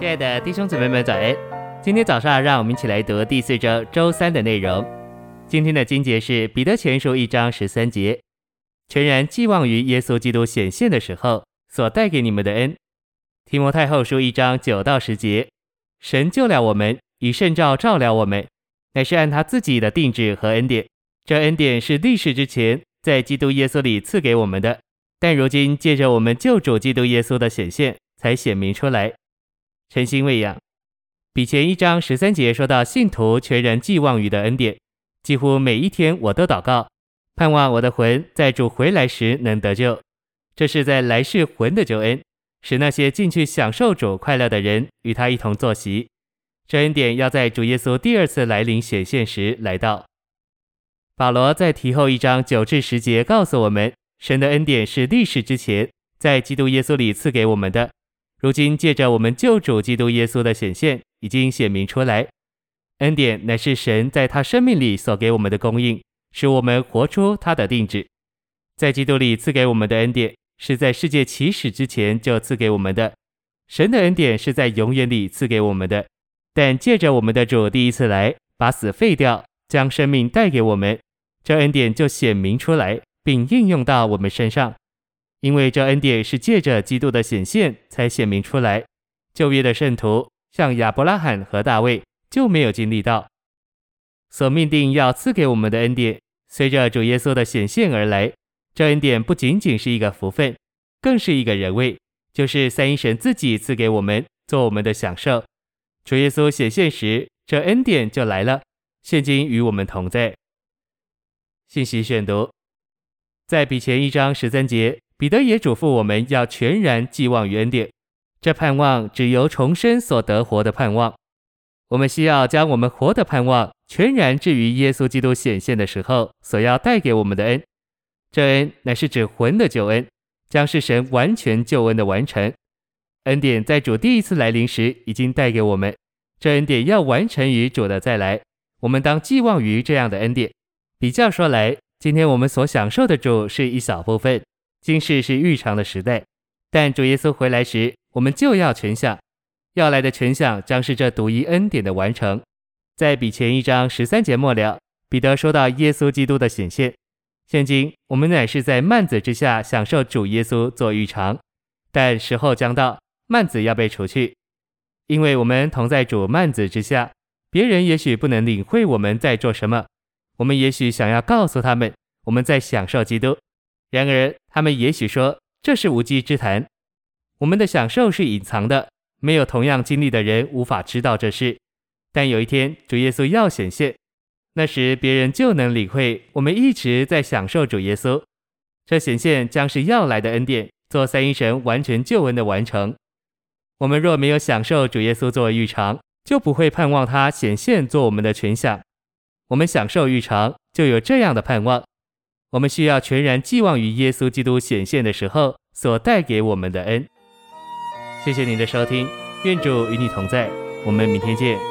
亲爱的弟兄姊妹们，早安！今天早上，让我们一起来读第四周周三的内容。今天的经节是彼得前书一章十三节，全然寄望于耶稣基督显现的时候所带给你们的恩。提摩太后书一章九到十节，神救了我们，以圣召照料我们，乃是按他自己的定制和恩典。这恩典是历世之前在基督耶稣里赐给我们的，但如今借着我们救主基督耶稣的显现，才显明出来。诚心喂养，比前一章十三节说到信徒全然寄望于的恩典，几乎每一天我都祷告，盼望我的魂在主回来时能得救。这是在来世魂的救恩，使那些进去享受主快乐的人与他一同坐席。这恩典要在主耶稣第二次来临显现时来到。保罗在提后一章九至十节告诉我们，神的恩典是历世之前在基督耶稣里赐给我们的。如今借着我们救主基督耶稣的显现，已经显明出来。恩典乃是神在他生命里所给我们的供应，使我们活出他的定旨。在基督里赐给我们的恩典，是在世界起始之前就赐给我们的。神的恩典是在永远里赐给我们的，但借着我们的主第一次来，把死废掉，将生命带给我们，这恩典就显明出来，并应用到我们身上。因为这恩典是借着基督的显现才显明出来，旧约的圣徒像亚伯拉罕和大卫就没有经历到。所命定要赐给我们的恩典，随着主耶稣的显现而来。这恩典不仅仅是一个福分，更是一个人位，就是三一神自己赐给我们做我们的享受。主耶稣显现时，这恩典就来了，现今与我们同在。信息选读，在比前一章十三节。彼得也嘱咐我们要全然寄望于恩典，这盼望只由重生所得活的盼望。我们需要将我们活的盼望全然置于耶稣基督显现的时候所要带给我们的恩。这恩乃是指魂的救恩，将是神完全救恩的完成。恩典在主第一次来临时已经带给我们，这恩典要完成于主的再来。我们当寄望于这样的恩典。比较说来，今天我们所享受的主是一小部分。今世是预尝的时代，但主耶稣回来时，我们就要全享。要来的全享将是这独一恩典的完成。在比前一章十三节末了，彼得说到耶稣基督的显现。现今我们乃是在幔子之下享受主耶稣做预尝，但时候将到，幔子要被除去，因为我们同在主幔子之下。别人也许不能领会我们在做什么，我们也许想要告诉他们我们在享受基督。然而，他们也许说这是无稽之谈。我们的享受是隐藏的，没有同样经历的人无法知道这事。但有一天，主耶稣要显现，那时别人就能领会我们一直在享受主耶稣。这显现将是要来的恩典，做三一神完全救恩的完成。我们若没有享受主耶稣做预尝，就不会盼望他显现做我们的全享。我们享受预尝，就有这样的盼望。我们需要全然寄望于耶稣基督显现的时候所带给我们的恩。谢谢您的收听，愿主与你同在，我们明天见。